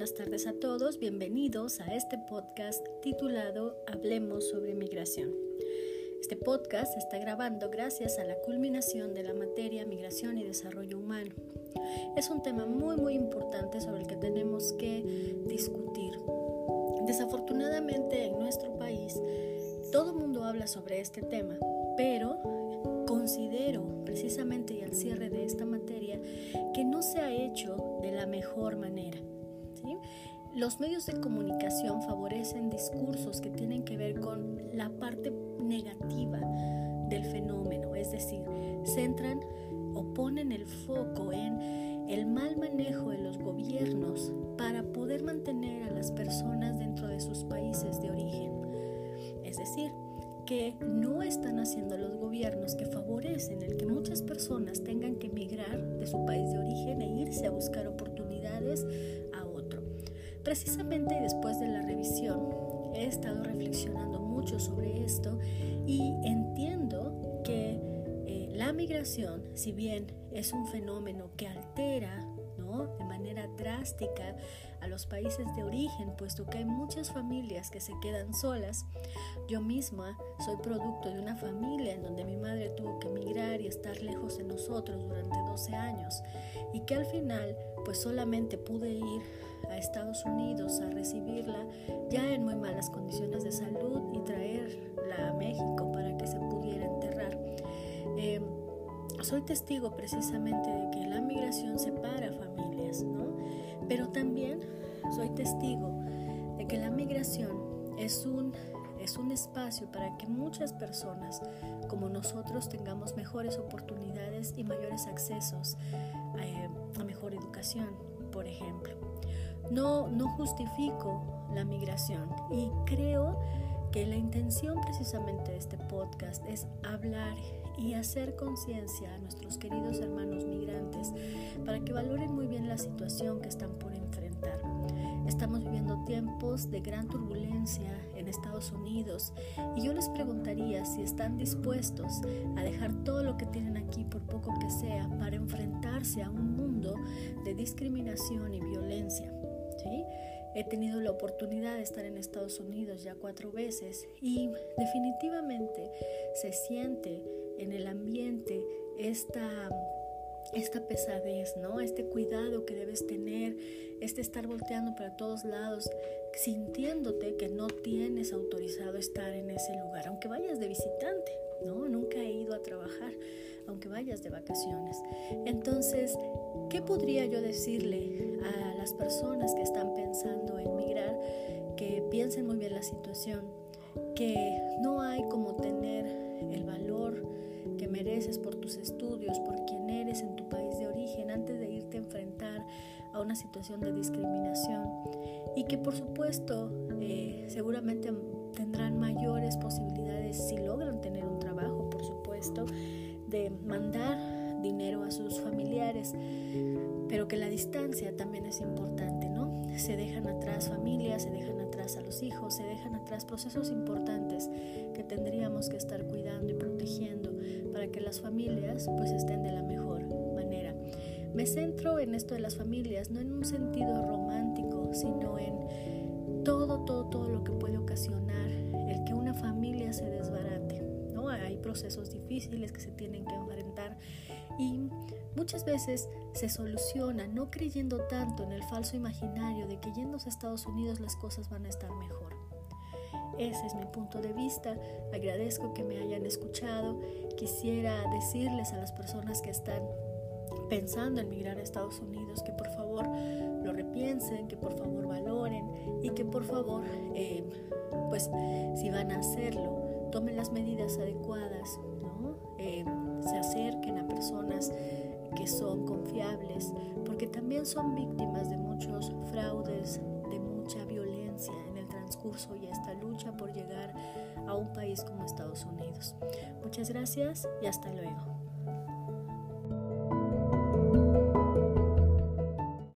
buenas tardes a todos. Bienvenidos a este podcast titulado Hablemos sobre migración. Este podcast se está grabando gracias a la culminación de la materia Migración y Desarrollo Humano. Es un tema muy muy importante sobre el que tenemos que discutir. Desafortunadamente en nuestro país todo el mundo habla sobre este tema, pero considero precisamente y al cierre de esta materia que no se ha hecho mejor manera. Los medios de comunicación favorecen discursos que tienen que ver con la parte negativa del fenómeno, es decir, centran o ponen el foco en el mal manejo de los gobiernos para poder mantener a las personas dentro de sus países de origen. Es decir, que no están haciendo los gobiernos que favorecen el que muchas personas tengan que emigrar de su país de origen e irse a buscar oportunidades Precisamente después de la revisión he estado reflexionando mucho sobre esto y entiendo que eh, la migración, si bien es un fenómeno que altera drástica a los países de origen, puesto que hay muchas familias que se quedan solas. Yo misma soy producto de una familia en donde mi madre tuvo que emigrar y estar lejos de nosotros durante 12 años y que al final pues solamente pude ir a Estados Unidos a recibirla ya en muy malas condiciones de salud y traerla a México para que se pudiera enterrar. Em, soy testigo precisamente de que la migración separa familias, ¿no? Pero también soy testigo de que la migración es un, es un espacio para que muchas personas como nosotros tengamos mejores oportunidades y mayores accesos eh, a mejor educación, por ejemplo. No, no justifico la migración y creo que la intención precisamente de este podcast es hablar y hacer conciencia a nuestros queridos hermanos migrantes para que valoren muy bien la situación que están por enfrentar. Estamos viviendo tiempos de gran turbulencia en Estados Unidos y yo les preguntaría si están dispuestos a dejar todo lo que tienen aquí, por poco que sea, para enfrentarse a un mundo de discriminación y violencia. ¿sí? He tenido la oportunidad de estar en Estados Unidos ya cuatro veces y definitivamente se siente en el ambiente esta, esta pesadez, ¿no? Este cuidado que debes tener, este estar volteando para todos lados, sintiéndote que no tienes autorizado estar en ese lugar, aunque vayas de visitante, ¿no? Nunca he ido a trabajar, aunque vayas de vacaciones. Entonces, ¿qué podría yo decirle a las personas que están pensando en migrar, que piensen muy bien la situación, que no hay como tener el valor que mereces por tus estudios, por quien eres en tu país de origen, antes de irte a enfrentar a una situación de discriminación y que por supuesto eh, seguramente tendrán mayores posibilidades si logran de mandar dinero a sus familiares, pero que la distancia también es importante, ¿no? Se dejan atrás familias, se dejan atrás a los hijos, se dejan atrás procesos importantes que tendríamos que estar cuidando y protegiendo para que las familias pues estén de la mejor manera. Me centro en esto de las familias, no en un sentido romántico, sino en todo, todo, todo lo que puede ocasionar procesos difíciles que se tienen que enfrentar y muchas veces se soluciona no creyendo tanto en el falso imaginario de que yendo a Estados Unidos las cosas van a estar mejor. Ese es mi punto de vista. Agradezco que me hayan escuchado. Quisiera decirles a las personas que están pensando en migrar a Estados Unidos, que por favor lo repiensen, que por favor valoren y que por favor, eh, pues si van a hacerlo, tomen las medidas adecuadas, ¿no? Eh, se acerquen a personas que son confiables, porque también son víctimas de muchos fraudes, de mucha violencia en el transcurso y esta lucha por llegar a un país como Estados Unidos. Muchas gracias y hasta luego.